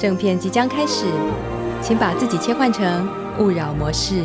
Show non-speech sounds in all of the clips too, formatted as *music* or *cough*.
正片即将开始，请把自己切换成勿扰模式。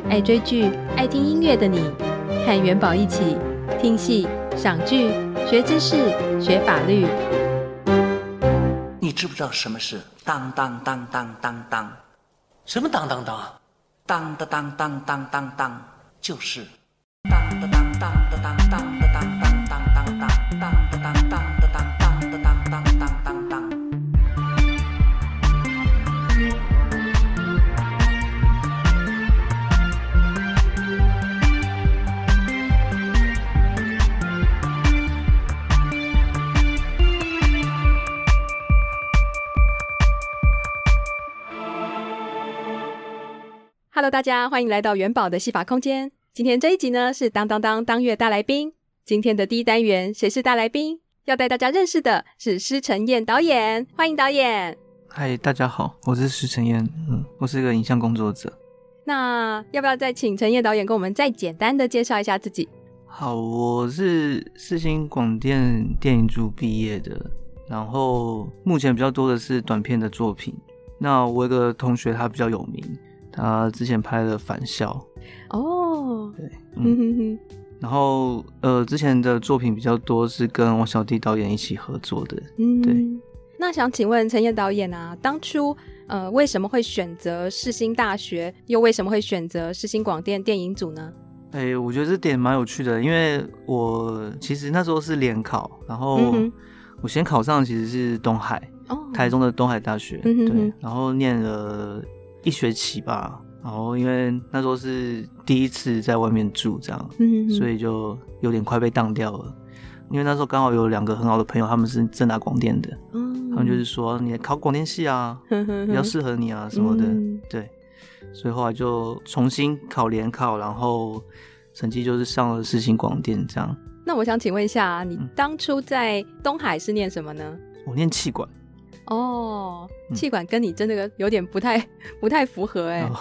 爱追剧、爱听音乐的你，和元宝一起听戏、赏剧、学知识、学法律。你知不知道什么是当当当当当当？什么当当当？当当当当当当当，就是大家欢迎来到元宝的戏法空间。今天这一集呢是当当当当月大来宾。今天的第一单元，谁是大来宾？要带大家认识的是施承彦导演，欢迎导演。嗨，大家好，我是施承彦，嗯，我是一个影像工作者。那要不要再请陈彦导演跟我们再简单的介绍一下自己？好，我是四星广电电影组毕业的，然后目前比较多的是短片的作品。那我有个同学他比较有名。他之前拍了《返校》哦，对，嗯。然后呃，之前的作品比较多是跟王小弟导演一起合作的，嗯，对。那想请问陈彦导演啊，当初呃为什么会选择世新大学，又为什么会选择世新广电电影组呢？哎、欸，我觉得这点蛮有趣的，因为我其实那时候是联考，然后我先考上其实是东海，哦，台中的东海大学，对，然后念了。一学期吧，然后因为那时候是第一次在外面住，这样，嗯、所以就有点快被当掉了。因为那时候刚好有两个很好的朋友，他们是正大广电的，嗯、他们就是说你考广电系啊，*laughs* 比较适合你啊什么的，嗯、对。所以后来就重新考联考，然后成绩就是上了世新广电这样。那我想请问一下，你当初在东海是念什么呢？我念气管。哦，气管跟你真的有点不太 *laughs* 不太符合哎、哦，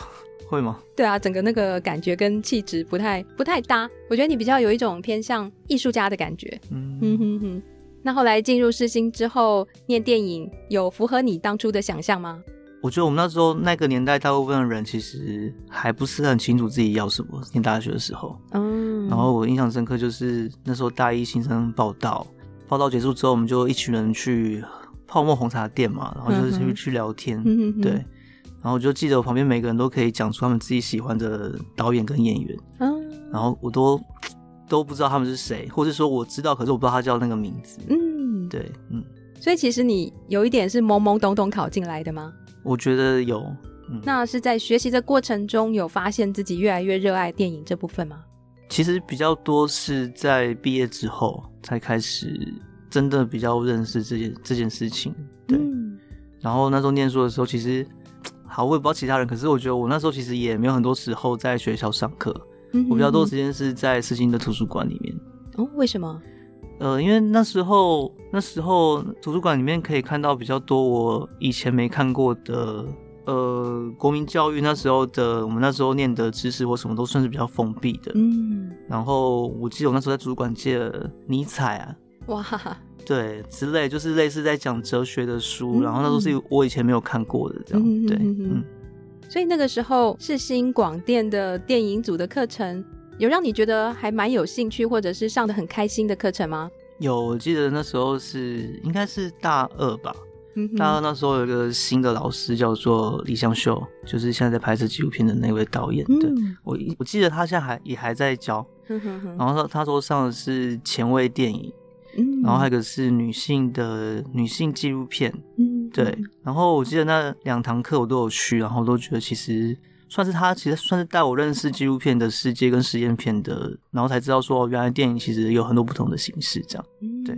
会吗？对啊，整个那个感觉跟气质不太不太搭。我觉得你比较有一种偏向艺术家的感觉。嗯哼哼哼。那后来进入世新之后念电影，有符合你当初的想象吗？我觉得我们那时候那个年代，大部分的人其实还不是很清楚自己要什么。念大学的时候，嗯，然后我印象深刻就是那时候大一新生报道，报道结束之后，我们就一群人去。泡沫红茶店嘛，然后就是去去聊天，嗯、对，然后我就记得我旁边每个人都可以讲出他们自己喜欢的导演跟演员，嗯，然后我都都不知道他们是谁，或者说我知道，可是我不知道他叫那个名字，嗯，对，嗯，所以其实你有一点是懵懵懂懂考进来的吗？我觉得有，嗯，那是在学习的过程中有发现自己越来越热爱电影这部分吗？其实比较多是在毕业之后才开始。真的比较认识这件这件事情，对。嗯、然后那时候念书的时候，其实 *tsk* 好，我也不知道其他人，可是我觉得我那时候其实也没有很多时候在学校上课，嗯、我比较多时间是在世新的图书馆里面。哦，为什么？呃，因为那时候那时候图书馆里面可以看到比较多我以前没看过的，呃，国民教育那时候的我们那时候念的知识或什么都算是比较封闭的，嗯，然后我记得我那时候在图书馆借了尼采啊，哇，对，之类就是类似在讲哲学的书，嗯、然后那都是我以前没有看过的，这样，嗯、对，嗯。所以那个时候是新广电的电影组的课程，有让你觉得还蛮有兴趣，或者是上的很开心的课程吗？有，我记得那时候是应该是大二吧。嗯，大二那时候有一个新的老师叫做李相秀，就是现在在拍摄纪录片的那位导演。对，我我记得他现在还也还在教。然后他他说上的是前卫电影，然后还有一个是女性的女性纪录片。嗯，对。然后我记得那两堂课我都有去，然后都觉得其实算是他其实算是带我认识纪录片的世界跟实验片的，然后才知道说原来电影其实有很多不同的形式这样。对。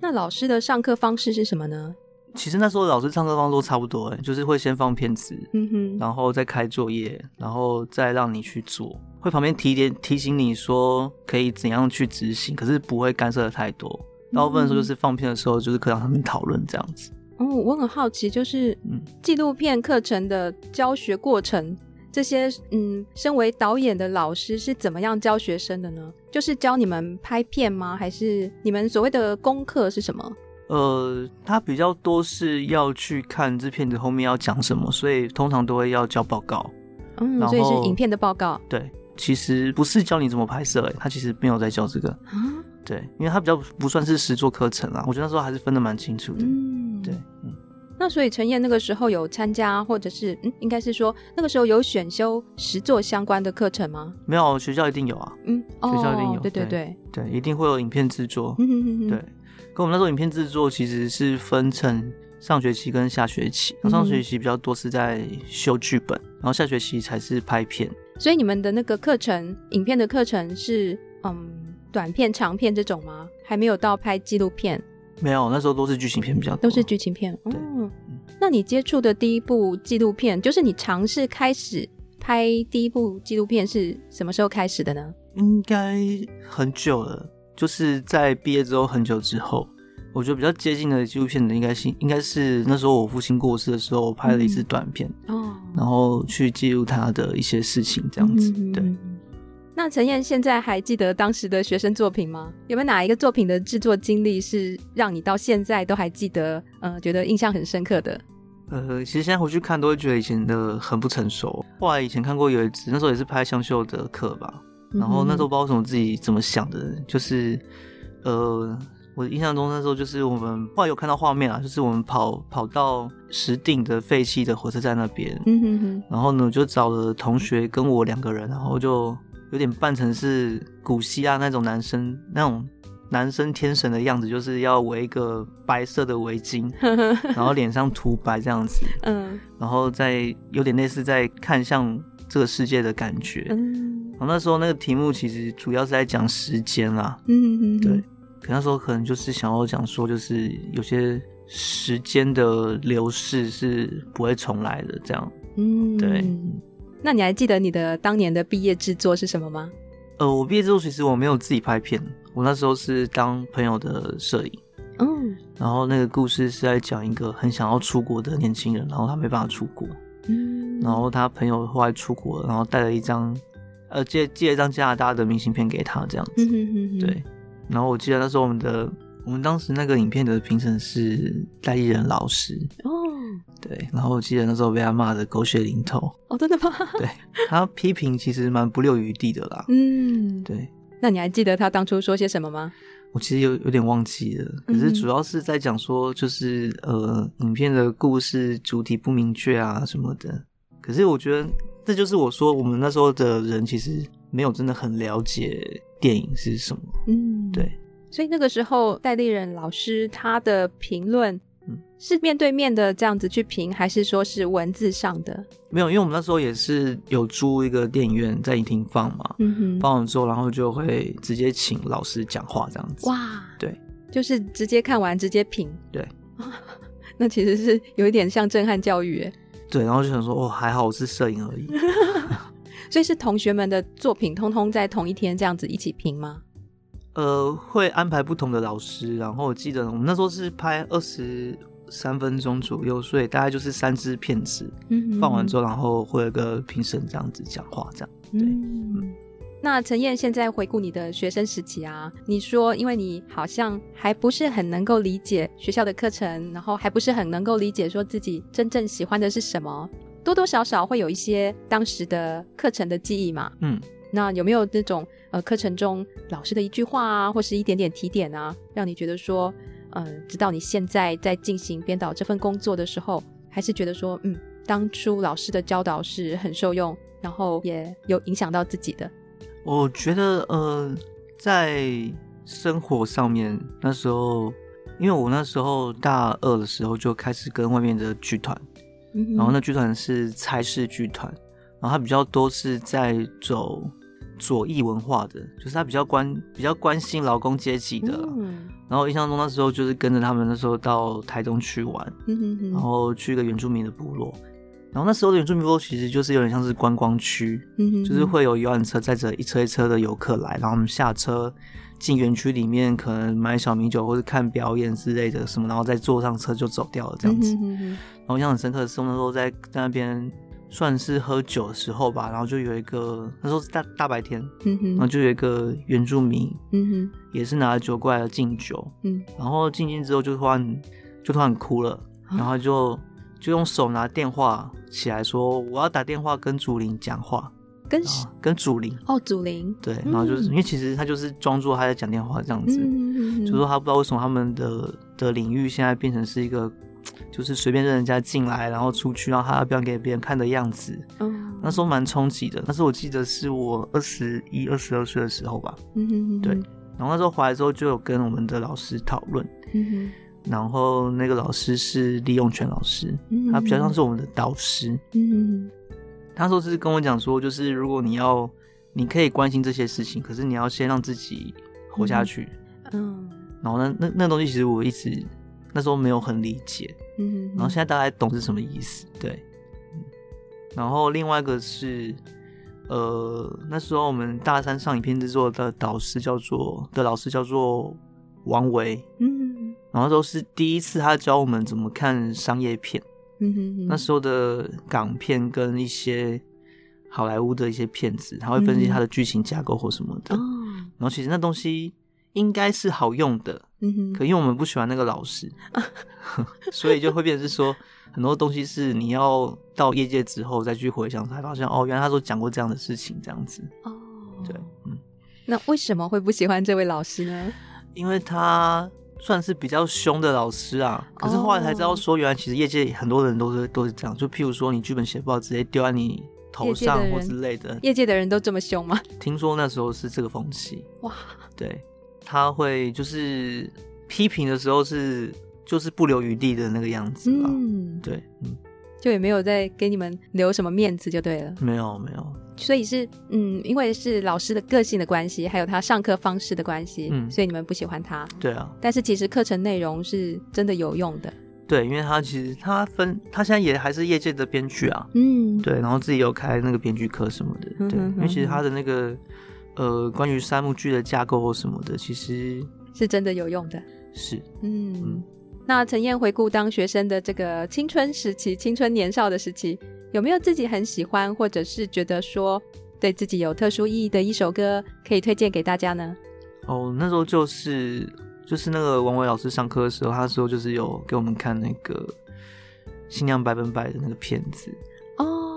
那老师的上课方式是什么呢？其实那时候老师上课方式都差不多，哎，就是会先放片子，嗯哼，然后再开作业，然后再让你去做，会旁边提点提醒你说可以怎样去执行，可是不会干涉的太多。大部分时候就是放片的时候，就是课堂上面讨论这样子。哦，我很好奇，就是纪录片课程的教学过程，这些嗯，身为导演的老师是怎么样教学生的呢？就是教你们拍片吗？还是你们所谓的功课是什么？呃，他比较多是要去看这片子后面要讲什么，所以通常都会要交报告。嗯，所以是影片的报告。对，其实不是教你怎么拍摄，哎，他其实没有在教这个。嗯，对，因为它比较不算是实作课程啊，我觉得那时候还是分的蛮清楚的。嗯，对，嗯。那所以陈燕那个时候有参加，或者是嗯，应该是说那个时候有选修实作相关的课程吗？没有，学校一定有啊。嗯，学校一定有。对对对对，一定会有影片制作。嗯哼哼哼。对。跟我们那时候影片制作其实是分成上学期跟下学期，上学期比较多是在修剧本，然后下学期才是拍片。所以你们的那个课程，影片的课程是嗯短片、长片这种吗？还没有到拍纪录片？没有，那时候都是剧情片比较多，都是剧情片。哦，嗯，那你接触的第一部纪录片，就是你尝试开始拍第一部纪录片是什么时候开始的呢？应该很久了。就是在毕业之后很久之后，我觉得比较接近的纪录片的应该是应该是那时候我父亲过世的时候，我拍了一支短片，哦、嗯，然后去记录他的一些事情，这样子。嗯、对。那陈燕现在还记得当时的学生作品吗？有没有哪一个作品的制作经历是让你到现在都还记得？呃，觉得印象很深刻的？呃，其实现在回去看都会觉得以前的很不成熟。后来以前看过有一次，那时候也是拍香秀的课吧。然后那时候不知道为什么自己怎么想的，就是，呃，我印象中那时候就是我们后来有看到画面啊，就是我们跑跑到石碇的废弃的火车站那边，嗯哼哼，然后呢就找了同学跟我两个人，然后就有点扮成是古希腊那种男生那种男生天神的样子，就是要围一个白色的围巾，*laughs* 然后脸上涂白这样子，嗯，然后再有点类似在看向这个世界的感觉，嗯。然后那时候那个题目其实主要是在讲时间啦，嗯嗯，对，可那时候可能就是想要讲说，就是有些时间的流逝是不会重来的，这样，嗯，对。那你还记得你的当年的毕业制作是什么吗？呃，我毕业之后其实我没有自己拍片，我那时候是当朋友的摄影，嗯，然后那个故事是在讲一个很想要出国的年轻人，然后他没办法出国，嗯，然后他朋友后来出国了，然后带了一张。呃，借借了一张加拿大的明信片给他，这样子，对。然后我记得那时候我们的，我们当时那个影片的评审是戴立忍老师。哦，对。然后我记得那时候被他骂的狗血淋头哦，真的吗？对，他批评其实蛮不留余地的啦，嗯，对。那你还记得他当初说些什么吗？我其实有有点忘记了，可是主要是在讲说，就是呃，影片的故事主题不明确啊什么的。可是我觉得。这就是我说，我们那时候的人其实没有真的很了解电影是什么。嗯，对。所以那个时候，戴立人老师他的评论，嗯，是面对面的这样子去评，还是说是文字上的？没有，因为我们那时候也是有租一个电影院在影厅放嘛。嗯哼。放完之后，然后就会直接请老师讲话这样子。哇，对，就是直接看完直接评。对。*laughs* 那其实是有一点像震撼教育耶。对，然后就想说，哦，还好我是摄影而已。*laughs* 所以是同学们的作品，通通在同一天这样子一起评吗？呃，会安排不同的老师。然后我记得我们那时候是拍二十三分钟左右，所以大概就是三支片子。嗯，放完之后，然后会有个评审这样子讲话，这样。对。嗯。那陈燕现在回顾你的学生时期啊，你说因为你好像还不是很能够理解学校的课程，然后还不是很能够理解说自己真正喜欢的是什么，多多少少会有一些当时的课程的记忆嘛。嗯，那有没有那种呃课程中老师的一句话啊，或是一点点提点啊，让你觉得说，嗯、呃，直到你现在在进行编导这份工作的时候，还是觉得说，嗯，当初老师的教导是很受用，然后也有影响到自己的。我觉得，呃，在生活上面，那时候，因为我那时候大二的时候就开始跟外面的剧团，嗯、然后那剧团是差事剧团，然后他比较多是在走左翼文化的，就是他比较关比较关心劳工阶级的。嗯、然后印象中那时候就是跟着他们那时候到台东去玩，嗯、然后去一个原住民的部落。然后那时候的原住民部落其实就是有点像是观光区，嗯、哼哼就是会有游览车载着一车一车的游客来，然后我们下车进园区里面，可能买小米酒或者看表演之类的什么，然后再坐上车就走掉了这样子。嗯、哼哼然后印象很深刻的是，我那时候在在那边算是喝酒的时候吧，然后就有一个那时候是大大白天，嗯、哼。然后就有一个原住民，嗯、哼。也是拿了酒过来敬酒，嗯、然后敬敬之后就突然就突然哭了，然后就。就用手拿电话起来说：“我要打电话跟祖林讲话，跟跟祖林哦，祖林对，然后就是、嗯、因为其实他就是装作他在讲电话这样子，嗯嗯嗯、就说他不知道为什么他们的的领域现在变成是一个就是随便让人家进来，然后出去，然后他要表演给别人看的样子。嗯，那时候蛮冲击的。那时候我记得是我二十一、二十二岁的时候吧。嗯哼哼，对。然后那时候回来之后就有跟我们的老师讨论。嗯哼。然后那个老师是李永全老师，嗯、他比较像是我们的导师。嗯，他说是跟我讲说，就是如果你要，你可以关心这些事情，可是你要先让自己活下去。嗯，然后呢，那那东西其实我一直那时候没有很理解。嗯，然后现在大概懂是什么意思。对。然后另外一个是，呃，那时候我们大三上影片制作的导师叫做的老师叫做王维。嗯。然后都是第一次，他教我们怎么看商业片。嗯哼哼。那时候的港片跟一些好莱坞的一些片子，他会分析他的剧情架构或什么的。嗯。然后其实那东西应该是好用的。嗯哼。可因为我们不喜欢那个老师，*laughs* 所以就会变成是说，很多东西是你要到业界之后再去回想，才发现哦，原来他说讲过这样的事情，这样子。哦。对，嗯。那为什么会不喜欢这位老师呢？因为他。算是比较凶的老师啊，可是后来才知道说，原来其实业界很多人都是都是这样，就譬如说你剧本写不好，直接丢在你头上或之类的。业界的人都这么凶吗？听说那时候是这个风气。哇，对，他会就是批评的时候是就是不留余地的那个样子吧？嗯，对，嗯，就也没有再给你们留什么面子就对了。没有，没有。所以是嗯，因为是老师的个性的关系，还有他上课方式的关系，嗯，所以你们不喜欢他。对啊，但是其实课程内容是真的有用的。对，因为他其实他分，他现在也还是业界的编剧啊，嗯，对，然后自己有开那个编剧课什么的，对，嗯哼哼，因为其实他的那个呃，关于三幕剧的架构或什么的，其实是真的有用的。是，嗯，嗯，那陈燕回顾当学生的这个青春时期，青春年少的时期。有没有自己很喜欢，或者是觉得说对自己有特殊意义的一首歌，可以推荐给大家呢？哦，那时候就是就是那个王伟老师上课的时候，他说就是有给我们看那个《新娘百分百》的那个片子哦。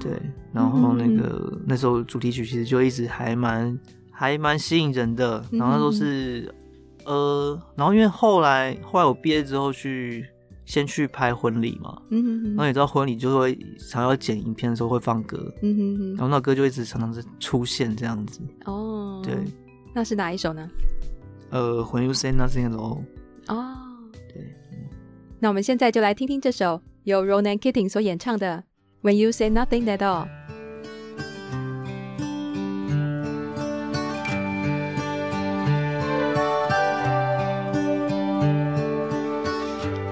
对，然后那个、那时候主题曲其实就一直还蛮还蛮吸引人的。然后那时候是、呃，然后因为后来后来我毕业之后去。先去拍婚礼嘛，嗯哼哼，然后你知道婚礼就会常要剪影片的时候会放歌，嗯哼哼，然后那歌就一直常常是出现这样子。哦，对，那是哪一首呢？呃，When You Say Nothing at All。哦，对，嗯，那我们现在就来听听这首由 Ronan Keating 所演唱的 When You Say Nothing at all.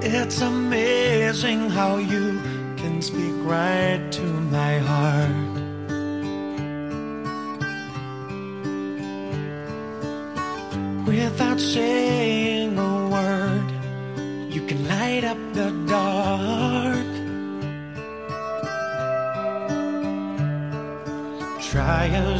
It's amazing how you can speak right to my heart. Without saying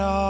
at all.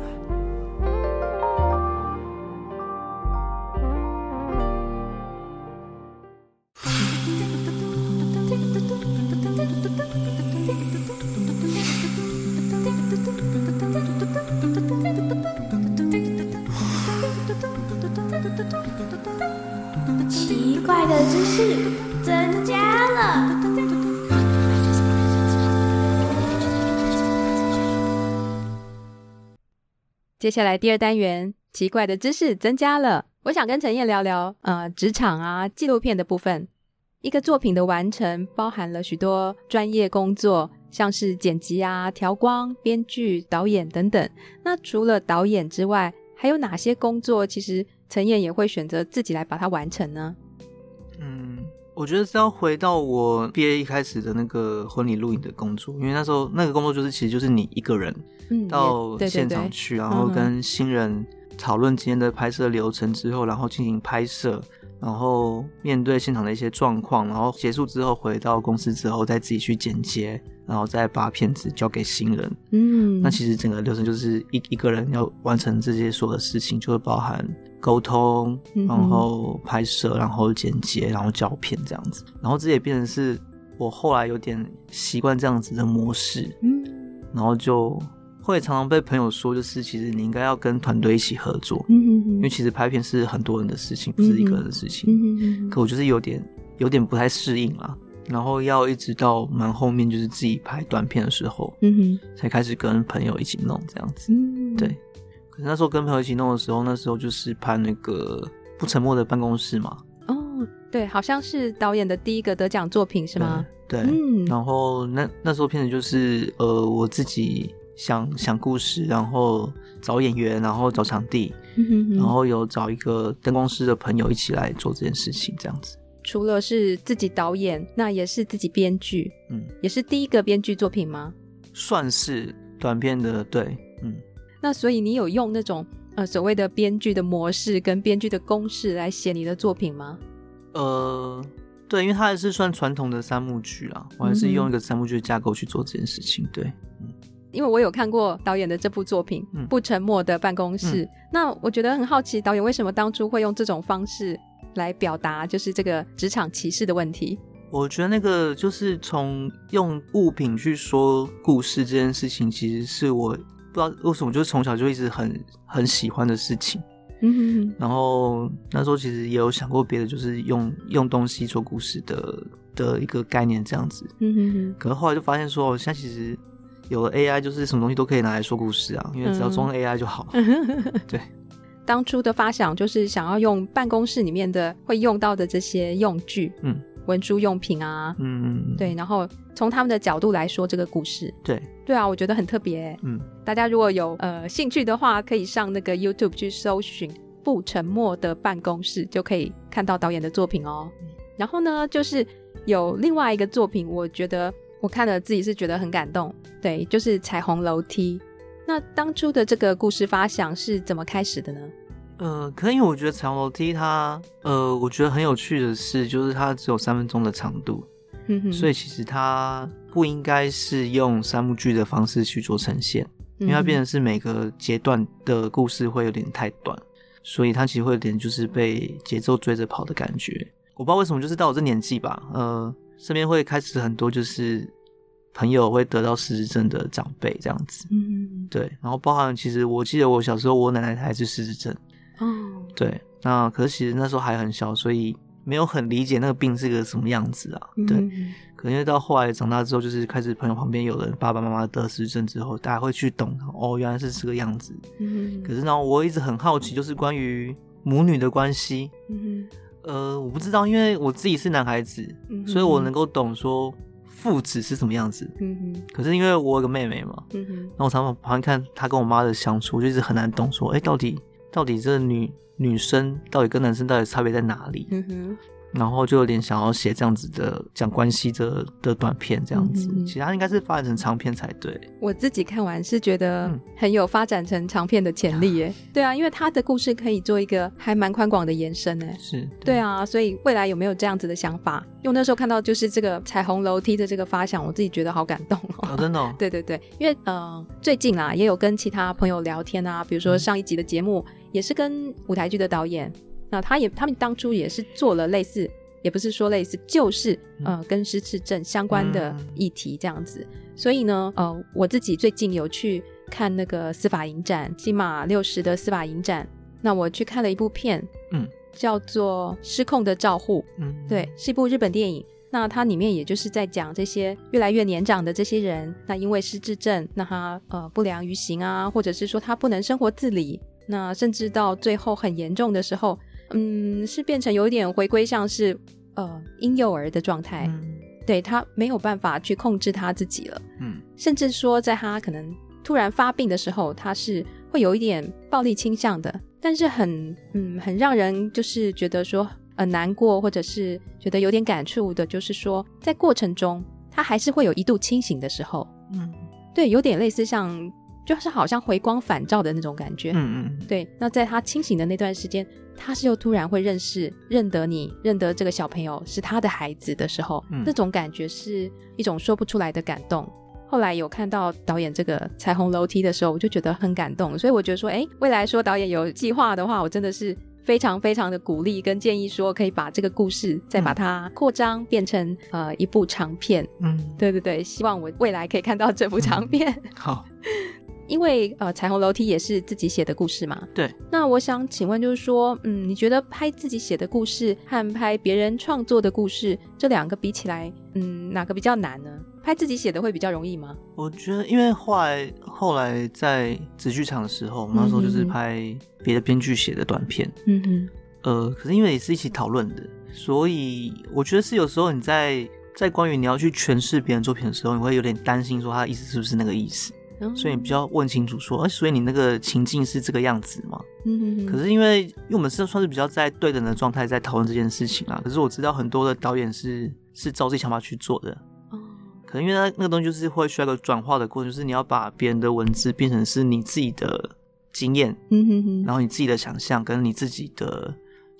接下来第二单元，奇怪的知识增加了。我想跟陈燕聊聊，呃，职场啊，纪录片的部分。一个作品的完成，包含了许多专业工作，像是剪辑啊、调光、编剧、导演等等。那除了导演之外，还有哪些工作，其实陈燕也会选择自己来把它完成呢？嗯。我觉得是要回到我毕业一开始的那个婚礼录影的工作，因为那时候那个工作就是其实就是你一个人到现场去，嗯、然后跟新人讨论今天的拍摄流程之后，然后进行拍摄，然后面对现场的一些状况，然后结束之后回到公司之后再自己去剪接，然后再把片子交给新人。嗯，那其实整个流程就是一一个人要完成这些所有的事情，就会包含。沟通，然后拍摄，然后剪接，然后胶片这样子，然后这也变成是我后来有点习惯这样子的模式，嗯，然后就会常常被朋友说，就是其实你应该要跟团队一起合作，嗯因为其实拍片是很多人的事情，不是一个人的事情，嗯可我就是有点有点不太适应嘛，然后要一直到蛮后面就是自己拍短片的时候，嗯哼，才开始跟朋友一起弄这样子，嗯，对。那时候跟朋友一起弄的时候，那时候就是拍那个不沉默的办公室嘛。哦，对，好像是导演的第一个得奖作品是吗？对。然后那那时候片子就是呃，我自己想想故事，然后找演员，然后找场地，嗯、哼哼然后有找一个灯光师的朋友一起来做这件事情，这样子。除了是自己导演，那也是自己编剧，嗯，也是第一个编剧作品吗？算是短片的，对，嗯。那所以你有用那种呃所谓的编剧的模式跟编剧的公式来写你的作品吗？呃，对，因为它还是算传统的三幕剧啊，我还是用一个三幕剧的架构去做这件事情。对，嗯，因为我有看过导演的这部作品《嗯、不沉默的办公室》，嗯，那我觉得很好奇，导演为什么当初会用这种方式来表达，就是这个职场歧视的问题？我觉得那个就是从用物品去说故事这件事情，其实是我。不知道为什么，就是从小就一直很很喜欢的事情。嗯哼哼。然后那时候其实也有想过别的，就是用用东西做故事的的一个概念这样子。嗯哼哼。可是后来就发现说，现在其实有了 AI，就是什么东西都可以拿来说故事啊，因为只要装 AI 就好。嗯。*laughs* 对。当初的发想就是想要用办公室里面的会用到的这些用具。嗯。文书用品啊，嗯，对，然后从他们的角度来说这个故事，对，对啊，我觉得很特别，嗯，大家如果有呃兴趣的话，可以上那个 YouTube 去搜寻《不沉默的办公室》，就可以看到导演的作品哦。然后呢，就是有另外一个作品，我觉得我看了自己是觉得很感动，对，就是《彩虹楼梯》。那当初的这个故事发想是怎么开始的呢？呃，可能因为我觉得彩虹楼梯它，呃，我觉得很有趣的是，就是它只有三分钟的长度，所以其实它不应该是用三幕剧的方式去做呈现，因为它变成是每个阶段的故事会有点太短，所以它其实会有点就是被节奏追着跑的感觉。我不知道为什么，就是到我这年纪吧，呃，身边会开始很多就是朋友会得到失智症的长辈这样子，嗯，对，然后包含其实我记得我小时候我奶奶她还是失智症。哦，对，那可是其实那时候还很小，所以没有很理解那个病是个什么样子啊。对，嗯、可能因为到后来长大之后，就是开始朋友旁边有人爸爸妈妈得失症之后，大家会去懂哦，原来是这个样子。嗯，可是呢，我一直很好奇，就是关于母女的关系。嗯呃，我不知道，因为我自己是男孩子，嗯、所以我能够懂说父子是什么样子。嗯哼，可是因为我有个妹妹嘛，嗯哼，然后我常常旁边看她跟我妈的相处，我就一直很难懂说，哎，到底。到底这女女生到底跟男生到底差别在哪里？嗯哼，然后就有点想要写这样子的讲关系的的短片这样子，嗯、其他应该是发展成长片才对。我自己看完是觉得很有发展成长片的潜力耶。嗯、对啊，因为他的故事可以做一个还蛮宽广的延伸呢。是对，对啊，所以未来有没有这样子的想法？因为那时候看到就是这个彩虹楼梯的这个发想，我自己觉得好感动哦。哦真的、哦？*laughs* 对对对，因为呃最近啊也有跟其他朋友聊天啊，比如说上一集的节目。嗯也是跟舞台剧的导演，那他也他们当初也是做了类似，也不是说类似，就是呃跟失智症相关的议题这样子。嗯、所以呢，呃，我自己最近有去看那个司法影展，金马六十的司法影展，那我去看了一部片，嗯，叫做《失控的照护》，嗯，对，是一部日本电影。那它里面也就是在讲这些越来越年长的这些人，那因为失智症，那他呃不良于行啊，或者是说他不能生活自理。那甚至到最后很严重的时候，嗯，是变成有点回归像是呃婴幼儿的状态，嗯、对，他没有办法去控制他自己了，嗯，甚至说在他可能突然发病的时候，他是会有一点暴力倾向的，但是很嗯很让人就是觉得说呃难过，或者是觉得有点感触的，就是说在过程中他还是会有一度清醒的时候。嗯，对，有点类似像。就是好像回光返照的那种感觉，嗯嗯，对。那在他清醒的那段时间，他是又突然会认识、认得你、认得这个小朋友是他的孩子的时候，嗯、那种感觉是一种说不出来的感动。后来有看到导演这个彩虹楼梯的时候，我就觉得很感动。所以我觉得说，哎，未来说导演有计划的话，我真的是非常非常的鼓励跟建议，说可以把这个故事再把它扩张变成呃一部长片。嗯，对对对，希望我未来可以看到这部长片。嗯、好。因为呃，彩虹楼梯也是自己写的故事嘛。对。那我想请问，就是说，嗯，你觉得拍自己写的故事和拍别人创作的故事这两个比起来，嗯，哪个比较难呢？拍自己写的会比较容易吗？我觉得，因为后来后来在紫剧场的时候，我们那时候就是拍别的编剧写的短片。嗯哼。呃，可是因为也是一起讨论的，所以我觉得是有时候你在在关于你要去诠释别人作品的时候，你会有点担心，说他的意思是不是那个意思。所以你比较问清楚说，哎，所以你那个情境是这个样子吗？嗯哼哼。可是因为，因为我们是算是比较在对等的状态在讨论这件事情啊。可是我知道很多的导演是是照自己想法去做的。哦。可能因为那那个东西就是会需要一个转化的过程，就是你要把别人的文字变成是你自己的经验，嗯哼哼。然后你自己的想象跟你自己的。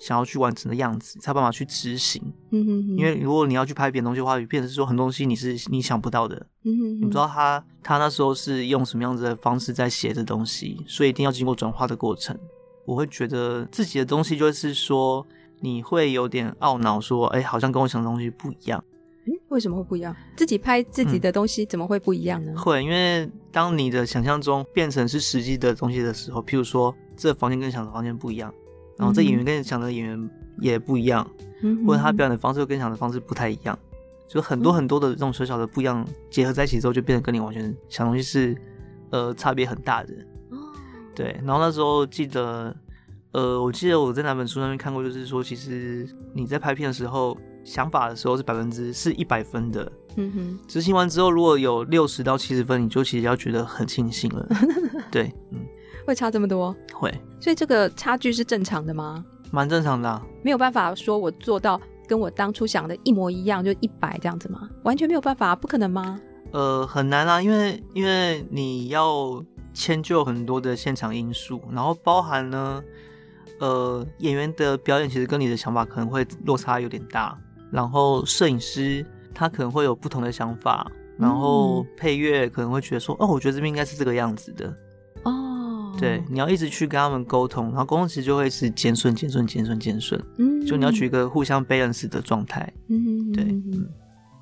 想要去完成的样子，才有办法去执行。嗯哼哼。因为如果你要去拍别的东西的话，变成是说很多东西你是你想不到的。嗯哼哼。你不知道他他那时候是用什么样子的方式在写这东西，所以一定要经过转化的过程。我会觉得自己的东西就是说，你会有点懊恼，说，哎，好像跟我想的东西不一样。嗯，为什么会不一样？自己拍自己的东西怎么会不一样呢？嗯，会，因为当你的想象中变成是实际的东西的时候，譬如说这房间跟想的房间不一样。然后这演员跟你想的演员也不一样，嗯，或者他表演的方式又跟你想的方式不太一样，就很多很多的这种小小的不一样结合在一起之后，就变得跟你完全想东西是呃差别很大的。对。然后那时候记得，呃，我记得我在哪本书上面看过，就是说，其实你在拍片的时候，想法的时候是百分之是一百分的，嗯哼。执行完之后，如果有六十到七十分，你就其实要觉得很庆幸了。*laughs* 对，嗯。会差这么多？会，所以这个差距是正常的吗？蛮正常的啊，没有办法说我做到跟我当初想的一模一样，就一百这样子吗？完全没有办法，不可能吗？呃，很难啊，因为因为你要迁就很多的现场因素，然后包含呢，呃，演员的表演其实跟你的想法可能会落差有点大，然后摄影师他可能会有不同的想法，然后配乐可能会觉得说，哦，我觉得这边应该是这个样子的。对，你要一直去跟他们沟通，然后沟通其实就会是减损、减损、减损、减损。嗯，就你要取一个互相 balance 的状态。嗯，对。嗯，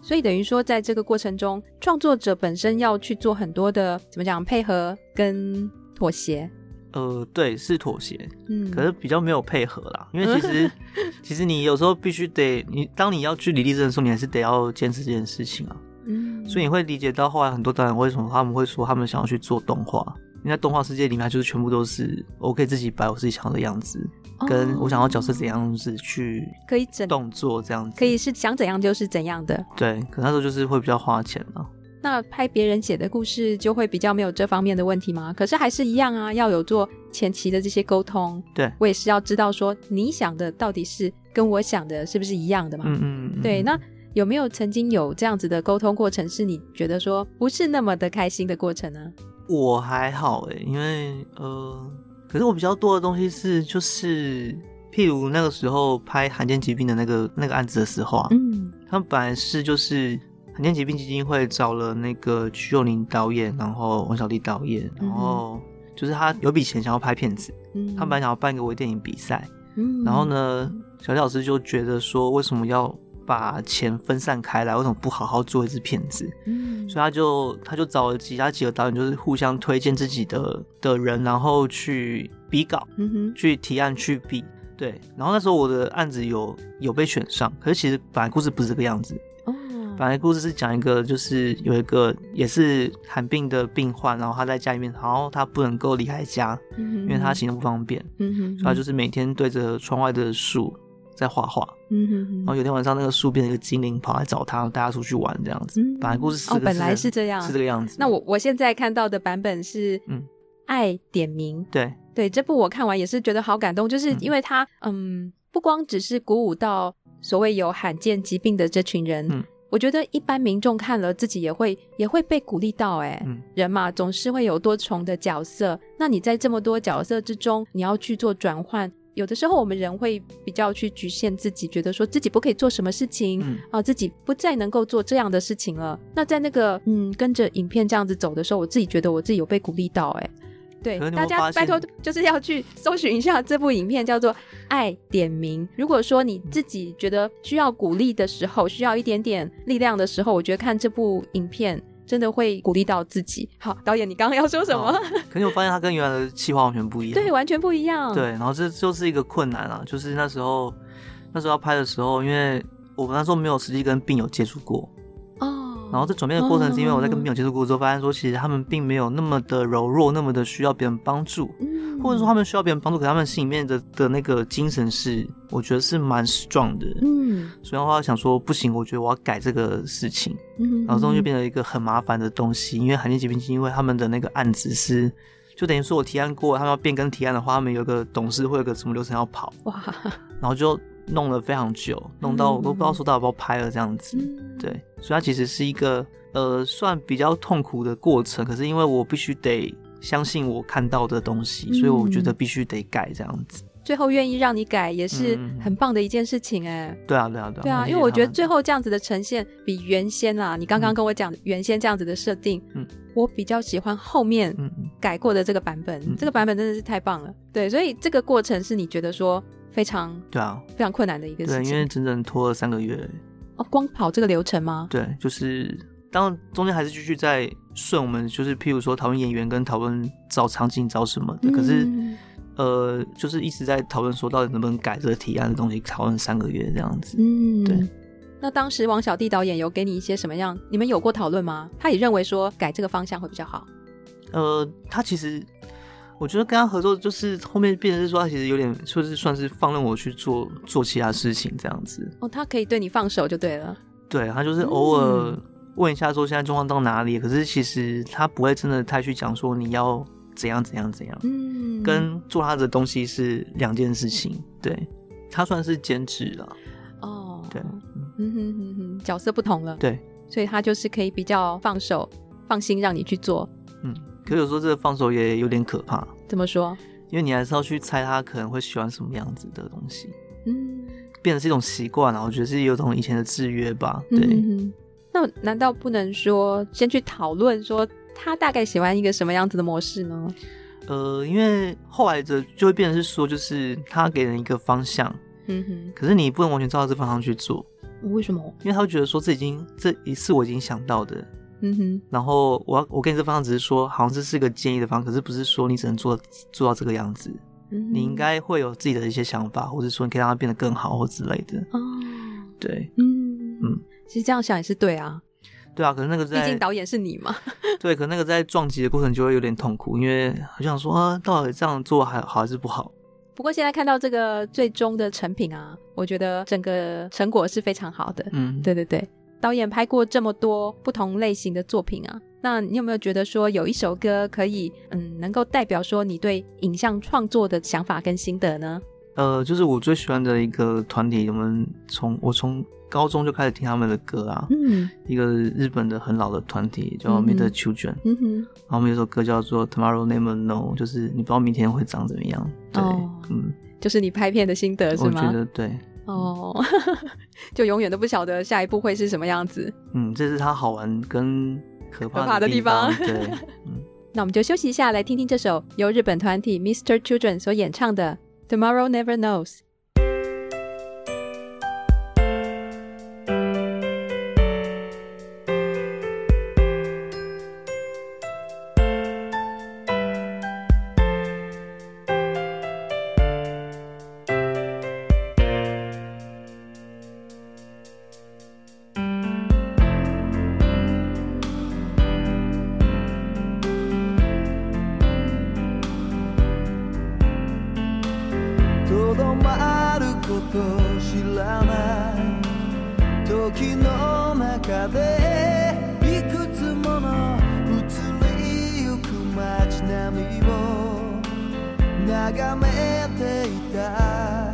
所以等于说，在这个过程中，创作者本身要去做很多的怎么讲配合跟妥协。呃，对，是妥协。嗯，可是比较没有配合啦，因为其实 *laughs* 其实你有时候必须得，你当你要据理力争的时候，你还是得要坚持这件事情啊。嗯，所以你会理解到后来很多导演为什么他们会说他们想要去做动画。因为在动画世界里面，就是全部都是我可以自己摆我自己想要的样子，哦，跟我想要角色怎样子去可以整动作这样子，可以是想怎样就是怎样的。对，可那时候就是会比较花钱了。那拍别人写的故事就会比较没有这方面的问题吗？可是还是一样啊，要有做前期的这些沟通。对，我也是要知道说你想的到底是跟我想的是不是一样的嘛？嗯嗯，嗯。对，那有没有曾经有这样子的沟通过程，是你觉得说不是那么的开心的过程呢？我还好诶，因为呃，可是我比较多的东西是，就是譬如那个时候拍罕见疾病的那个那个案子的时候啊，嗯，他们本来是就是罕见疾病基金会找了那个瞿友宁导演，然后王小弟导演，然后就是他有笔钱想要拍片子，嗯，他本来想要办一个微电影比赛，嗯，然后呢，小弟老师就觉得说，为什么要把钱分散开来，为什么不好好做一支片子？嗯，所以他就他就找了其他几个导演，就是互相推荐自己的的人，然后去比稿，嗯哼，去提案去比，对。然后那时候我的案子有有被选上，可是其实本来故事不是这个样子。哦，本来故事是讲一个就是有一个也是罕病的病患，然后他在家里面，然后他不能够离开家，嗯，因为他行动不方便，嗯哼，所以他就是每天对着窗外的树。在画画，嗯哼哼，然后有天晚上，那个树变成一个精灵，跑来找他，带他出去玩，这样子。嗯、本来故事是哦，本来是这样，是这个样子。那我我现在看到的版本是，嗯，爱点名，对。对，这部我看完也是觉得好感动，就是因为他，嗯，嗯，不光只是鼓舞到所谓有罕见疾病的这群人，嗯，我觉得一般民众看了自己也会也会被鼓励到，哎，嗯，人嘛总是会有多重的角色，那你在这么多角色之中，你要去做转换。有的时候，我们人会比较去局限自己，觉得说自己不可以做什么事情，嗯、啊，自己不再能够做这样的事情了。那在那个嗯，跟着影片这样子走的时候，我自己觉得我自己有被鼓励到、欸，哎，对，大家拜托就是要去搜寻一下这部影片，叫做《爱点名》。如果说你自己觉得需要鼓励的时候，需要一点点力量的时候，我觉得看这部影片。真的会鼓励到自己。好，导演，你刚刚要说什么？可是我发现他跟原来的计划完全不一样。对，完全不一样。对，然后这就是一个困难啊，就是那时候那时候要拍的时候，因为我们那时候没有实际跟病友接触过。然后这转变的过程是因为我在跟朋友接触过之后，发现说其实他们并没有那么的柔弱，那么的需要别人帮助，或者说他们需要别人帮助，可他们心里面的的那个精神是，我觉得是蛮 strong 的。嗯，所以的话想说不行，我觉得我要改这个事情。嗯，然后这东西就变成一个很麻烦的东西，因为罕见疾病基金会他们的那个案子是，就等于说我提案过，他们要变更提案的话，他们有个董事会有个什么流程要跑。哇，然后就。弄了非常久，弄到我都不知道说到底要不要拍了这样子，嗯、对，所以它其实是一个呃算比较痛苦的过程。可是因为我必须得相信我看到的东西，嗯、所以我觉得必须得改这样子。最后愿意让你改也是很棒的一件事情哎、欸嗯。对啊，对啊，对啊。对啊，因为我觉得最后这样子的呈现比原先啊，你刚刚跟我讲原先这样子的设定，嗯，我比较喜欢后面改过的这个版本，嗯、这个版本真的是太棒了。对，所以这个过程是你觉得说。非常对啊，非常困难的一个事情。对，因为整整拖了三个月。哦，光跑这个流程吗？对，就是当然中间还是继续在顺我们，就是譬如说讨论演员跟讨论找场景找什么的。嗯、可是呃，就是一直在讨论说到底能不能改这个提案的东西，讨论三个月这样子。嗯，对。那当时王小弟导演有给你一些什么样？你们有过讨论吗？他也认为说改这个方向会比较好。呃，他其实。我觉得跟他合作，就是后面变成是说，他其实有点就是算是放任我去做做其他事情这样子。哦，他可以对你放手就对了。对，他就是偶尔问一下说现在状况到哪里，嗯、可是其实他不会真的太去讲说你要怎样怎样怎样。嗯，跟做他的东西是两件事情。对，他算是兼职了。哦，对，嗯哼哼哼，角色不同了。对，所以他就是可以比较放手、放心让你去做。嗯。可有时候这个放手也有点可怕。怎么说？因为你还是要去猜他可能会喜欢什么样子的东西。嗯，变成是一种习惯了。我觉得是有种以前的制约吧。对。嗯、那难道不能说先去讨论说他大概喜欢一个什么样子的模式呢？呃，因为后来的就会变成是说，就是他给人一个方向。嗯哼。可是你不能完全照这方向去做。为什么？因为他会觉得说这已经这一次我已经想到的。嗯哼，然后我要我给你这方向只是说，好像这是一个建议的方，可是不是说你只能做做到这个样子。嗯，你应该会有自己的一些想法，或者说你可以让它变得更好或之类的。哦，对，嗯嗯，其实这样想也是对啊。对啊，可是那个在，毕竟导演是你嘛。对，可是那个在撞击的过程就会有点痛苦，因为好像说啊，到底这样做还好还是不好？不过现在看到这个最终的成品啊，我觉得整个成果是非常好的。嗯，对对对。导演拍过这么多不同类型的作品啊，那你有没有觉得说有一首歌可以，嗯，能够代表说你对影像创作的想法跟心得呢？呃，就是我最喜欢的一个团体，我们从我从高中就开始听他们的歌啊，嗯，一个日本的很老的团体叫 the Children，嗯哼，然后我们有首歌叫做 Tomorrow Never Know，就是你不知道明天会长怎么样，对，哦、嗯，就是你拍片的心得是吗？我觉得对。哦，*laughs* 就永远都不晓得下一步会是什么样子。嗯，这是他好玩跟可怕的地方。地方对，*laughs* 嗯，那我们就休息一下，来听听这首由日本团体 Mr. Children 所演唱的《Tomorrow Never Knows》。と知らない時の中でいくつもの移りゆく街並みを眺めていた。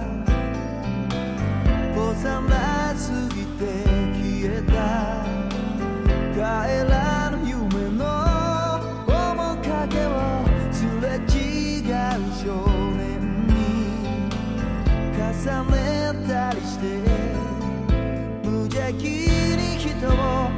我。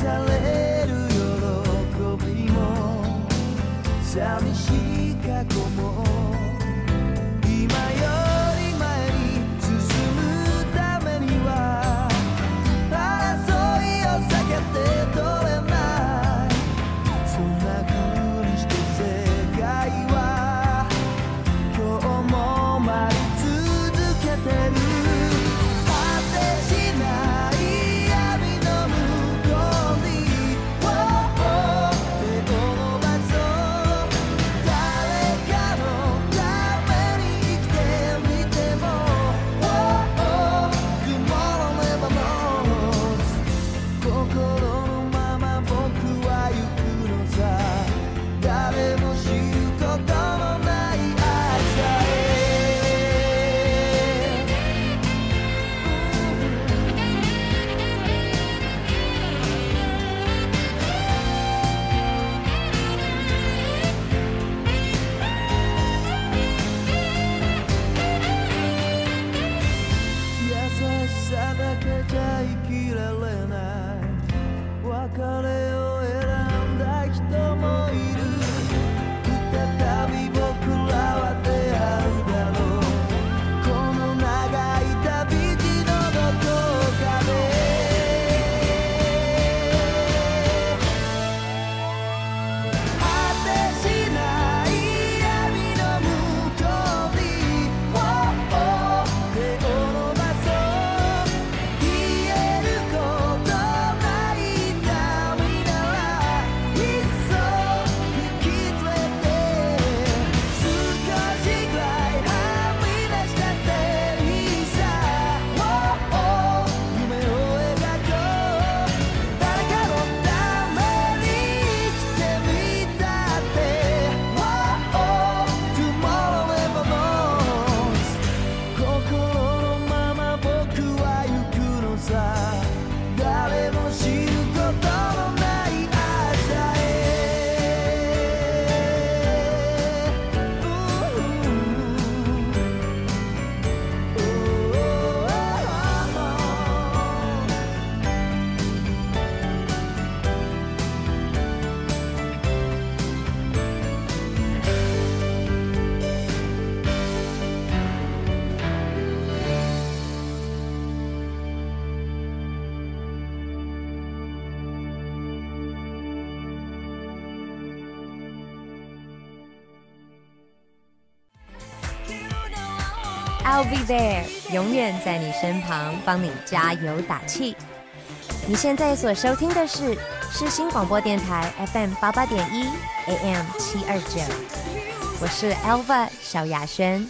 される喜びも。寂しい過去も。there，永远在你身旁，帮你加油打气。你现在所收听的是世新广播电台 FM 八八点一 AM 七二九，我是 Alva 小雅轩。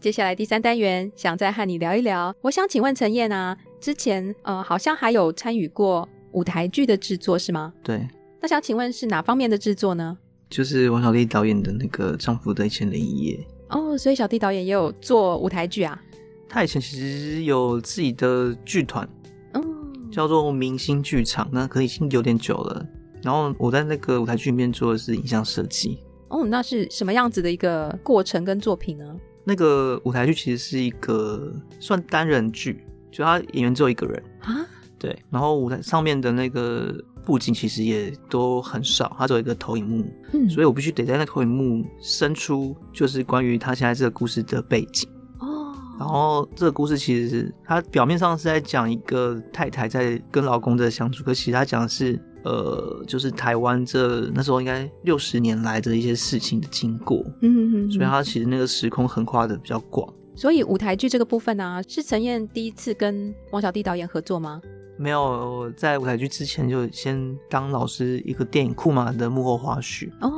接下来第三单元，想再和你聊一聊。我想请问陈燕啊，之前呃好像还有参与过舞台剧的制作是吗？对。那想请问是哪方面的制作呢？就是王小利导演的那个《丈夫的一千零一夜》哦，所以小弟导演也有做舞台剧啊。他以前其实有自己的剧团，嗯，叫做明星剧场，那可能已经有点久了。然后我在那个舞台剧里面做的是影像设计。哦，那是什么样子的一个过程跟作品呢？那个舞台剧其实是一个算单人剧，就他演员只有一个人啊。对，然后舞台上面的那个布景其实也都很少，它只有一个投影幕，嗯，所以我必须得在那投影幕生出就是关于他现在这个故事的背景哦。然后这个故事其实它表面上是在讲一个太太在跟老公的相处，可其实他讲的是呃，就是台湾这那时候应该六十年来的一些事情的经过，嗯嗯，所以它其实那个时空横跨的比较广。所以舞台剧这个部分呢、啊，是陈燕第一次跟王小弟导演合作吗？没有，我在舞台剧之前就先当老师一个电影《库玛》的幕后花絮哦。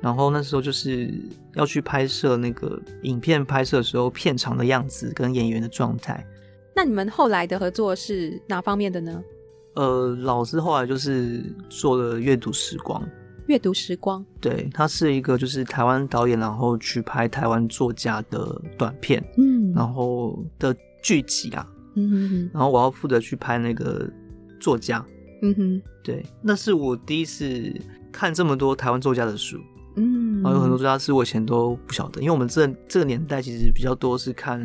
然后那时候就是要去拍摄那个影片，拍摄的时候片场的样子跟演员的状态。那你们后来的合作是哪方面的呢？呃，老师后来就是做了《阅读时光》。阅读时光，对，他是一个就是台湾导演，然后去拍台湾作家的短片，嗯，然后的剧集啊，嗯哼哼，然后我要负责去拍那个作家，嗯哼，对，那是我第一次看这么多台湾作家的书，嗯，然后有很多作家是我以前都不晓得，因为我们这这个年代其实比较多是看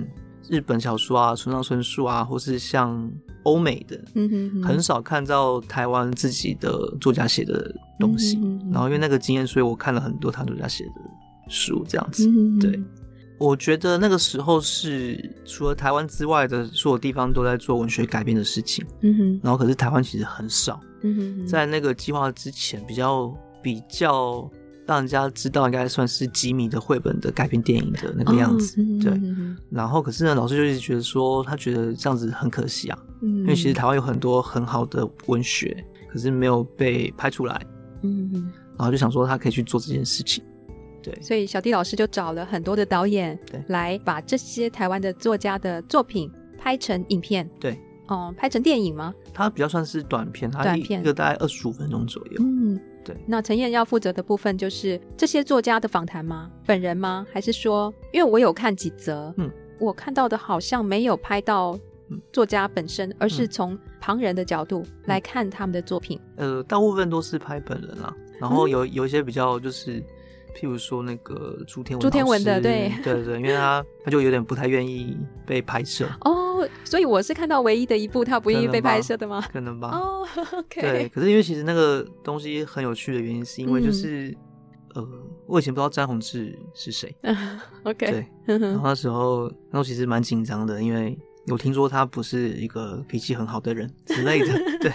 日本小说啊，村上春树啊，或是像。欧美的，嗯哼哼，很少看到台湾自己的作家写的东西，嗯哼哼，然后因为那个经验，所以我看了很多他作家写的书，这样子。对，我觉得那个时候是除了台湾之外的所有地方都在做文学改编的事情，嗯哼，然后可是台湾其实很少，嗯哼哼，在那个计划之前，比较比较。让人家知道应该算是吉米的绘本的改编电影的那个样子，哦、对。嗯、然后，可是呢，老师就一直觉得说，他觉得这样子很可惜啊，嗯、因为其实台湾有很多很好的文学，可是没有被拍出来，嗯。然后就想说，他可以去做这件事情，对。所以小弟老师就找了很多的导演，对，来把这些台湾的作家的作品拍成影片，对。哦，拍成电影吗？它比较算是短片，它一个大概二十五分钟左右。嗯，对。那陈燕要负责的部分就是这些作家的访谈吗？本人吗？还是说，因为我有看几则，嗯，我看到的好像没有拍到作家本身，嗯、而是从旁人的角度来看他们的作品。嗯、呃，大部分都是拍本人啦，然后有有一些比较就是。譬如说那个朱天文，朱天文的对 *laughs* 对对，因为他 *laughs* 他就有点不太愿意被拍摄哦，所以我是看到唯一的一部他不愿意被拍摄的吗？可能吧。哦，OK。对，可是因为其实那个东西很有趣的原因，是因为就是、嗯、呃，我以前不知道詹宏志是谁，*laughs* OK。对，然后那时候那时候其实蛮紧张的，因为有听说他不是一个脾气很好的人之类的，对。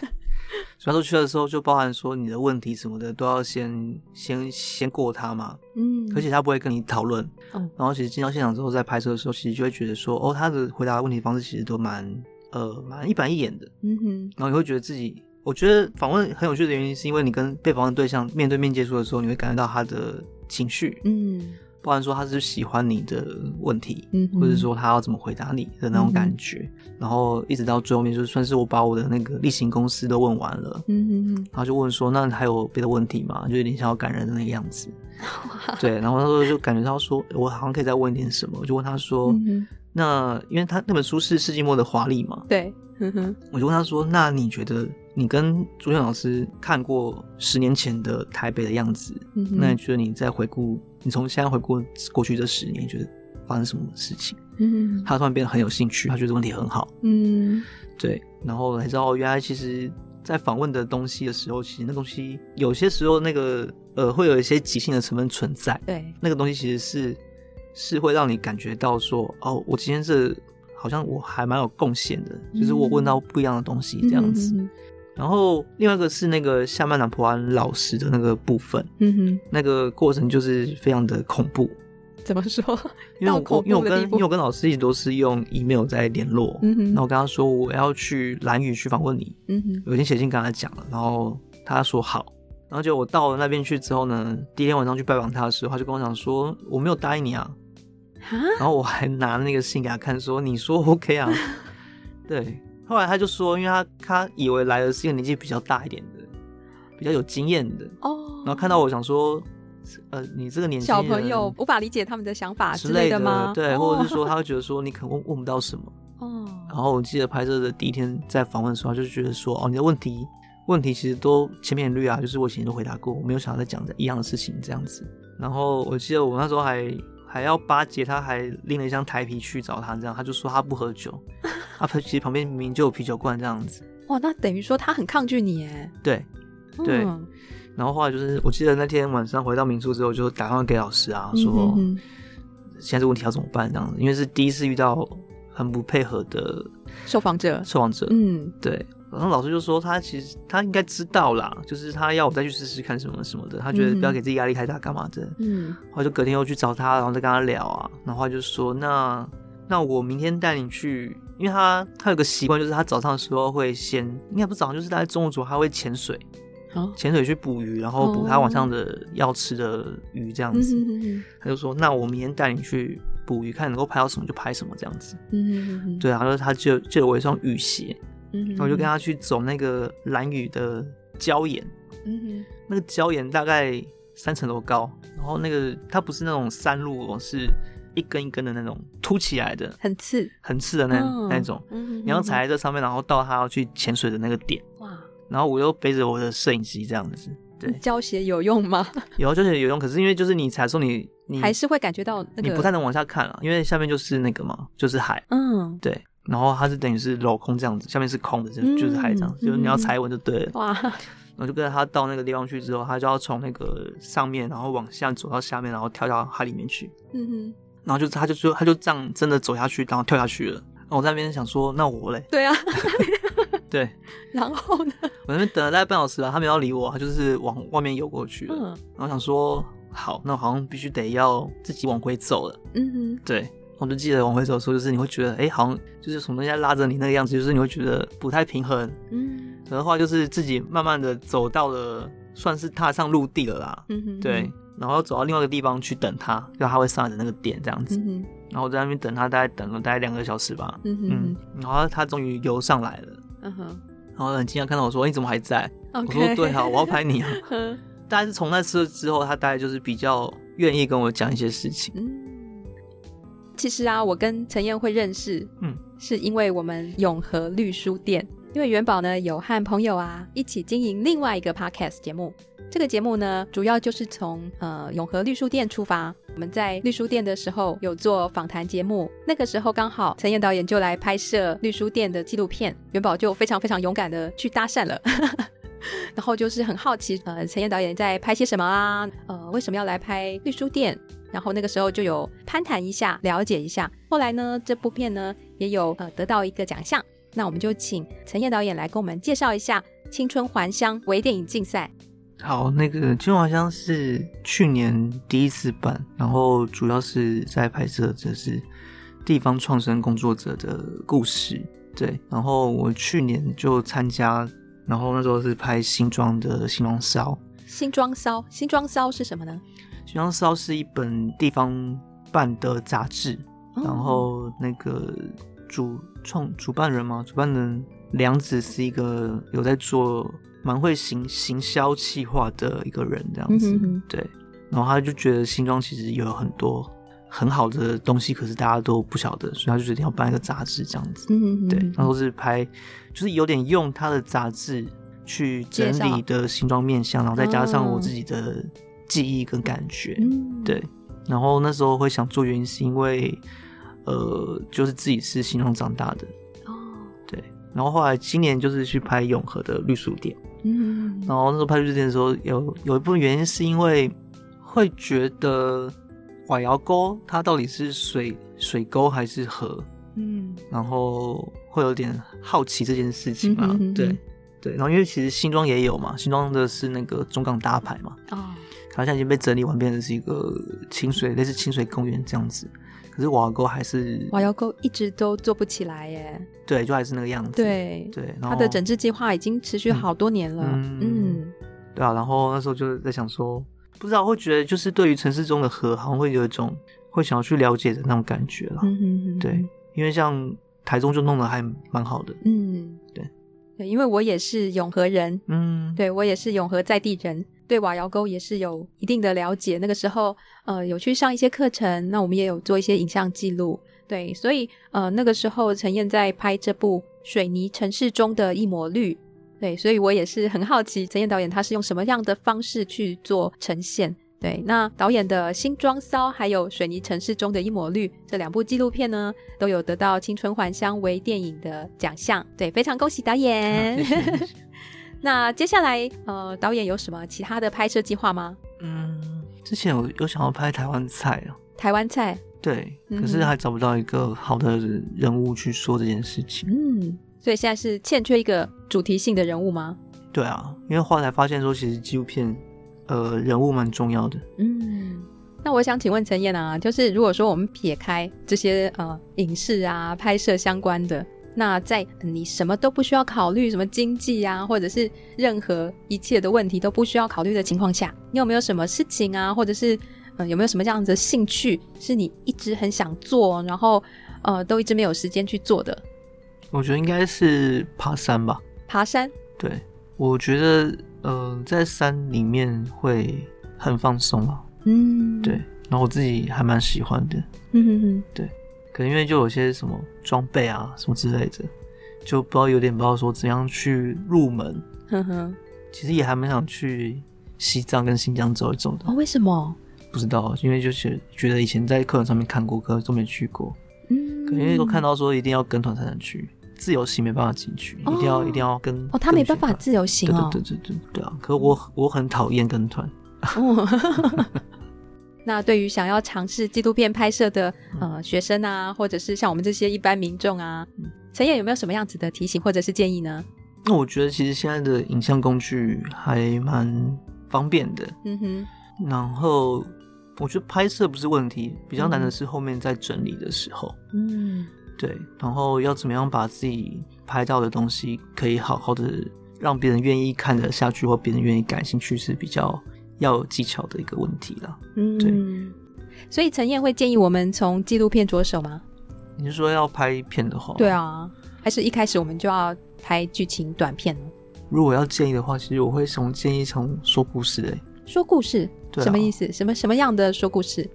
所以说去的时候，就包含说你的问题什么的，都要先先先过他嘛。嗯，而且他不会跟你讨论。嗯，然后其实进到现场之后，在拍摄的时候，其实就会觉得说，哦，他的回答的问题方式其实都蛮呃蛮一板一眼的。嗯哼。然后你会觉得自己，我觉得访问很有趣的原因，是因为你跟被访问对象面对面接触的时候，你会感觉到他的情绪。嗯。包含说他是喜欢你的问题，嗯，或者说他要怎么回答你的那种感觉，嗯、然后一直到最后面，就算是我把我的那个例行公司都问完了，嗯嗯嗯，然后就问说，那还有别的问题吗？就有点像要感人的那个样子，*laughs* 对，然后那时候就感觉到说，我好像可以再问一点什么，我就问他说，嗯、那因为他那本书是世纪末的华丽嘛，对，嗯哼，我就问他说，那你觉得你跟朱天老师看过十年前的台北的样子，嗯、那你觉得你在回顾？你从现在回顾过去这十年，觉得发生什么事情？嗯，他突然变得很有兴趣，他觉得问题很好。嗯，对，然后才知道原来其实，在访问的东西的时候，其实那东西有些时候那个呃会有一些即兴的成分存在。对，那个东西其实是是会让你感觉到说，哦，我今天这好像我还蛮有贡献的，就是我问到不一样的东西这样子。嗯然后另外一个是那个下半场普安老师的那个部分，嗯哼，那个过程就是非常的恐怖。怎么说？*laughs* 因为我因为我跟因为我跟老师一直都是用 email 在联络，嗯哼，然后我跟他说我要去蓝屿去访问你，嗯哼，我已经写信跟他讲了，然后他说好，然后就我到了那边去之后呢，第一天晚上去拜访他的时候，他就跟我讲说我没有答应你啊，然后我还拿那个信给他看，说你说 OK 啊，*laughs* 对。后来他就说，因为他他以为来的是一个年纪比较大一点的，比较有经验的哦。然后看到我想说，呃，你这个年纪小朋友无法理解他们的想法之类的吗？对，哦、或者是说他会觉得说你可能问问不到什么 *laughs* 哦。然后我记得拍摄的第一天在访问的时候，他就觉得说哦，你的问题问题其实都千篇一律啊，就是我以前都回答过，我没有想要再讲的一样的事情这样子。然后我记得我那时候还。还要巴结他，还拎了一箱台啤去找他，这样他就说他不喝酒，*laughs* 他其实旁边明明就有啤酒罐这样子。哇，那等于说他很抗拒你哎。对，对。嗯、然后后来就是，我记得那天晚上回到民宿之后，就打电话给老师啊，说、现在这问题要怎么办这样子，因为是第一次遇到很不配合的受访者，受访者，嗯，对。然后老师就说，他其实他应该知道啦，就是他要我再去试试看什么什么的，他觉得不要给自己压力太大，干嘛的。嗯，后来就隔天又去找他，然后再跟他聊啊，然后他就说，那那我明天带你去，因为他他有个习惯，就是他早上的时候会先，应该不是早上，就是大概中午左右他会潜水，哦、潜水去捕鱼，然后捕他晚上的要吃的鱼这样子。哦、他就说，那我明天带你去捕鱼，看能够拍到什么就拍什么这样子。嗯，对，然后他就借了我一双雨鞋。然后我就跟他去走那个蓝屿的礁岩，嗯哼，那个礁岩大概三层楼高，然后那个它不是那种山路哦，是一根一根的那种凸起来的，很刺，很刺的那、哦、那种，嗯哼，你要踩在这上面，然后到他要去潜水的那个点，哇，然后我又背着我的摄影机这样子，对，胶鞋有用吗？*laughs* 有，胶鞋有用，可是因为就是你踩的时候你你还是会感觉到那个，你不太能往下看了，因为下面就是那个嘛，就是海，嗯，对。然后它是等于是镂空这样子，下面是空的，就就是海这样，嗯、就是你要踩稳就对了。哇！然后就跟着他到那个地方去之后，他就要从那个上面，然后往下走到下面，然后跳到海里面去。嗯哼。然后就他就说他就这样真的走下去，然后跳下去了。然后我在那边想说，那我嘞？对啊。*laughs* 对。然后呢？我那边等了大概半小时了，他没有理我，他就是往外面游过去了。嗯。然后想说，好，那我好像必须得要自己往回走了。嗯哼。对。我就记得往回走的时候，就是你会觉得，哎、欸，好像就是什么东西在拉着你那个样子，就是你会觉得不太平衡。嗯，可能的话就是自己慢慢的走到了，算是踏上陆地了啦。嗯哼，对，然后走到另外一个地方去等他，就他会上来的那个点这样子。嗯，然后我在那边等他，大概等了大概两个小时吧。嗯哼，嗯，然后他终于游上来了。嗯哼，然后很惊讶看到我说，你怎么还在.我说对啊，我要拍你啊。*laughs* 大概是从那次之后，他大概就是比较愿意跟我讲一些事情。嗯。其实啊，我跟陈彦会认识，嗯，是因为我们永和绿书店，因为元宝呢有和朋友啊一起经营另外一个 podcast 节目。这个节目呢，主要就是从呃永和绿书店出发。我们在绿书店的时候有做访谈节目，那个时候刚好陈彦导演就来拍摄绿书店的纪录片，元宝就非常非常勇敢的去搭讪了，*laughs* 然后就是很好奇，呃，陈彦导演在拍些什么啊？呃，为什么要来拍绿书店？然后那个时候就有攀谈一下，了解一下。后来呢，这部片呢也有呃得到一个奖项。那我们就请陈烨导演来跟我们介绍一下《青春还乡》微电影竞赛。好，那个《青春还乡》是去年第一次办，然后主要是在拍摄这是地方创生工作者的故事。对，然后我去年就参加，然后那时候是拍新庄的新庄骚。新庄骚，新庄骚是什么呢？新庄骚是一本地方办的杂志，哦、然后那个主创主办人嘛，主办人梁子是一个有在做蛮会行行销企划的一个人，这样子，嗯、哼哼对。然后他就觉得新庄其实有很多很好的东西，可是大家都不晓得，所以他就决定要办一个杂志，这样子。对，然后是拍，就是有点用他的杂志去整理的新装面相，然后再加上我自己的。记忆跟感觉，嗯、对。然后那时候会想做，原因是因为，呃，就是自己是新庄长大的，哦，对。然后后来今年就是去拍永和的绿树店，嗯。然后那时候拍绿树店的时候，有有一部分原因是因为会觉得瓦窑沟它到底是水水沟还是河，嗯。然后会有点好奇这件事情嘛，嗯、哼哼对对。然后因为其实新庄也有嘛，新庄的是那个中港大牌嘛，哦。好像已经被整理完，变成是一个清水，类似清水公园这样子。可是瓦窑沟还是瓦窑沟一直都做不起来耶。对，就还是那个样子。对对，它的整治计划已经持续好多年了。嗯，嗯对啊。然后那时候就是在想说，不知道会觉得就是对于城市中的河，好像会有一种会想要去了解的那种感觉了。嗯哼哼。对，因为像台中就弄得还蛮好的。嗯，对对，因为我也是永和人。嗯，对我也是永和在地人。对瓦窑沟也是有一定的了解，那个时候呃有去上一些课程，那我们也有做一些影像记录，对，所以呃那个时候陈燕在拍这部《水泥城市中的一抹绿》，对，所以我也是很好奇陈燕导演他是用什么样的方式去做呈现，对，那导演的《新装骚》还有《水泥城市中的一抹绿》这两部纪录片呢，都有得到青春还乡为电影的奖项。对，非常恭喜导演。*laughs* 那接下来，呃，导演有什么其他的拍摄计划吗？嗯，之前有有想要拍台湾菜啊。台湾菜。对，可是还找不到一个好的人物去说这件事情。嗯，所以现在是欠缺一个主题性的人物吗？对啊，因为后来发现说，其实纪录片，呃，人物蛮重要的。嗯，那我想请问陈燕啊，就是如果说我们撇开这些呃影视啊拍摄相关的。那在你什么都不需要考虑，什么经济啊，或者是任何一切的问题都不需要考虑的情况下，你有没有什么事情啊，或者是嗯，有没有什么这样子的兴趣，是你一直很想做，然后呃，都一直没有时间去做的？我觉得应该是爬山吧。爬山？对，我觉得呃，在山里面会很放松啊。嗯，对，然后我自己还蛮喜欢的。嗯哼哼，对。可能因为就有些什么装备啊什么之类的，就不知道有点不知道说怎样去入门。呵呵，其实也还蛮想去西藏跟新疆走一走的。哦，为什么？不知道，因为就是觉得以前在课本上面看过，可是都没去过。嗯，可能因为都看到说一定要跟团才能去，自由行没办法进去，哦、一定要一定要跟。哦，他没办法自由行哦。对对对对对啊！可是我我很讨厌跟团。哦 *laughs* 那对于想要尝试纪录片拍摄的呃学生啊，或者是像我们这些一般民众啊，陈燕有没有什么样子的提醒或者是建议呢？那我觉得其实现在的影像工具还蛮方便的，嗯哼。然后我觉得拍摄不是问题，比较难的是后面在整理的时候，嗯，对。然后要怎么样把自己拍到的东西可以好好的让别人愿意看得下去，或别人愿意感兴趣是比较。要有技巧的一个问题啦，嗯，对，所以陈燕会建议我们从纪录片着手吗？你是说要拍片的话？对啊，还是一开始我们就要拍剧情短片呢？如果要建议的话，其实我会从建议从说故事诶，说故事，什么意思？什么什么样的说故事？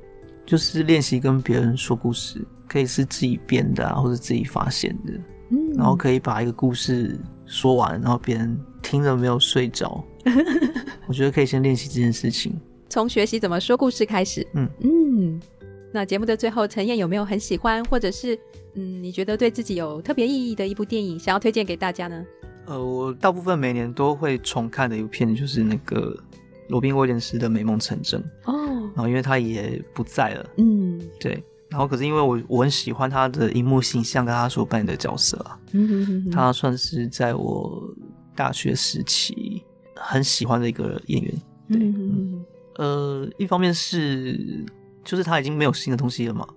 就是练习跟别人说故事，可以是自己编的啊，或者自己发现的，嗯，然后可以把一个故事说完，然后别人听了没有睡着。*laughs* 我觉得可以先练习这件事情，从学习怎么说故事开始。嗯嗯，那节目的最后，陈燕有没有很喜欢，或者是嗯，你觉得对自己有特别意义的一部电影，想要推荐给大家呢？呃，我大部分每年都会重看的一部片，就是那个罗宾威廉斯的《美梦成真》哦。然后因为他也不在了，嗯，对。然后可是因为我我很喜欢他的荧幕形象跟他所扮演的角色啊，嗯哼哼哼，他算是在我大学时期。很喜欢的一个演员，对，嗯，呃，一方面是就是他已经没有新的东西了嘛，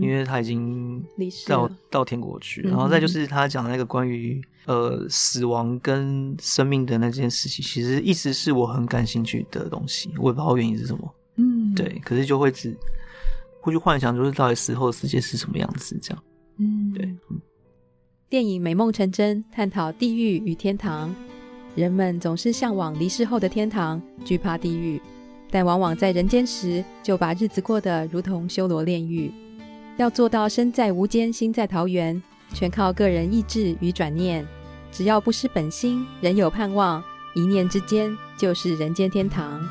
因为他已经到到天国去，然后再就是他讲的那个关于呃死亡跟生命的那件事情，其实一直是我很感兴趣的东西，我也不知道原因是什么，嗯，对，可是就会只会去幻想，就是到底死后的世界是什么样子，这样，嗯，对，嗯，电影《美梦成真》探讨地狱与天堂。人们总是向往离世后的天堂，惧怕地狱，但往往在人间时就把日子过得如同修罗炼狱。要做到身在无间，心在桃源，全靠个人意志与转念。只要不失本心，仍有盼望，一念之间就是人间天堂。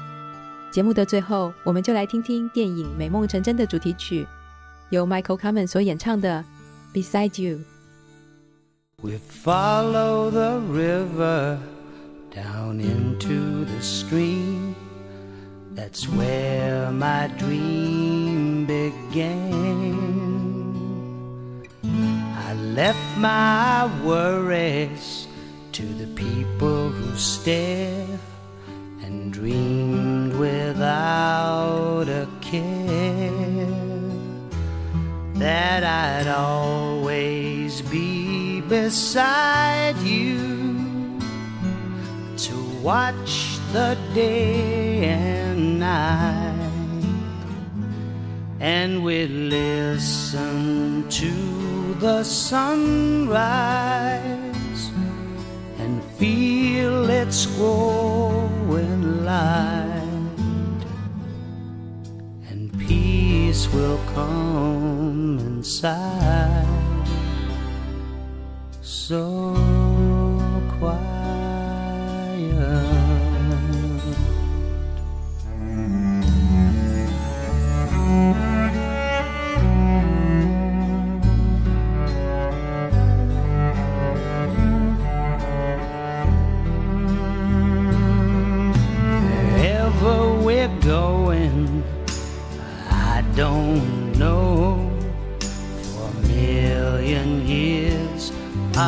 节目的最后，我们就来听听电影《美梦成真》的主题曲，由 Michael Kamen 所演唱的《Beside You》。We follow the river. Down into the stream. That's where my dream began. I left my worries to the people who stare and dreamed without a care that I'd always be beside you watch the day and night, and we listen to the sunrise and feel its growing light, and peace will come inside. So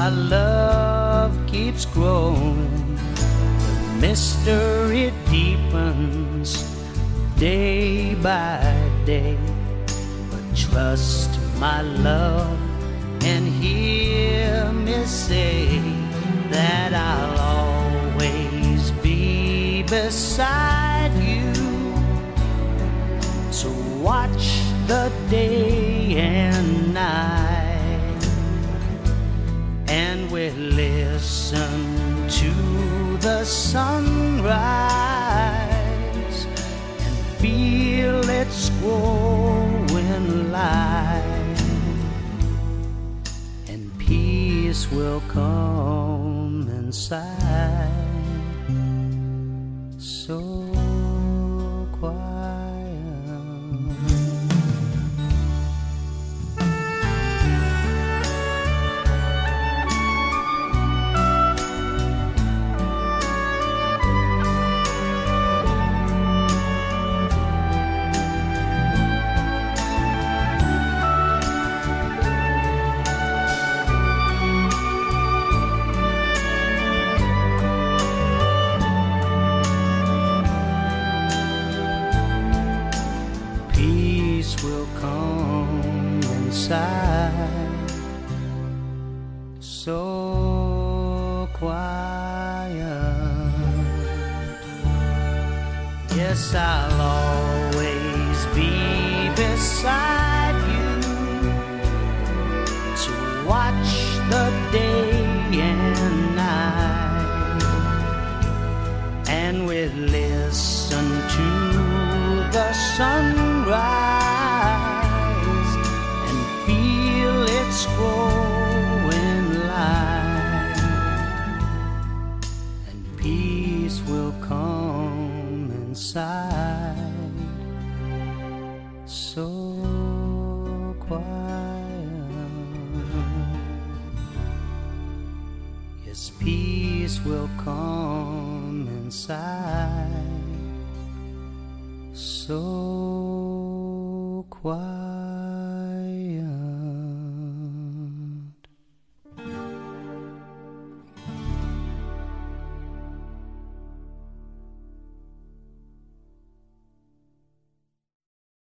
our love keeps growing. The mystery deepens day by day. But trust my love and hear me say that I'll always be beside you. So watch the day and night, listen to the sunrise and feel its growing light, and peace will come inside. So quiet.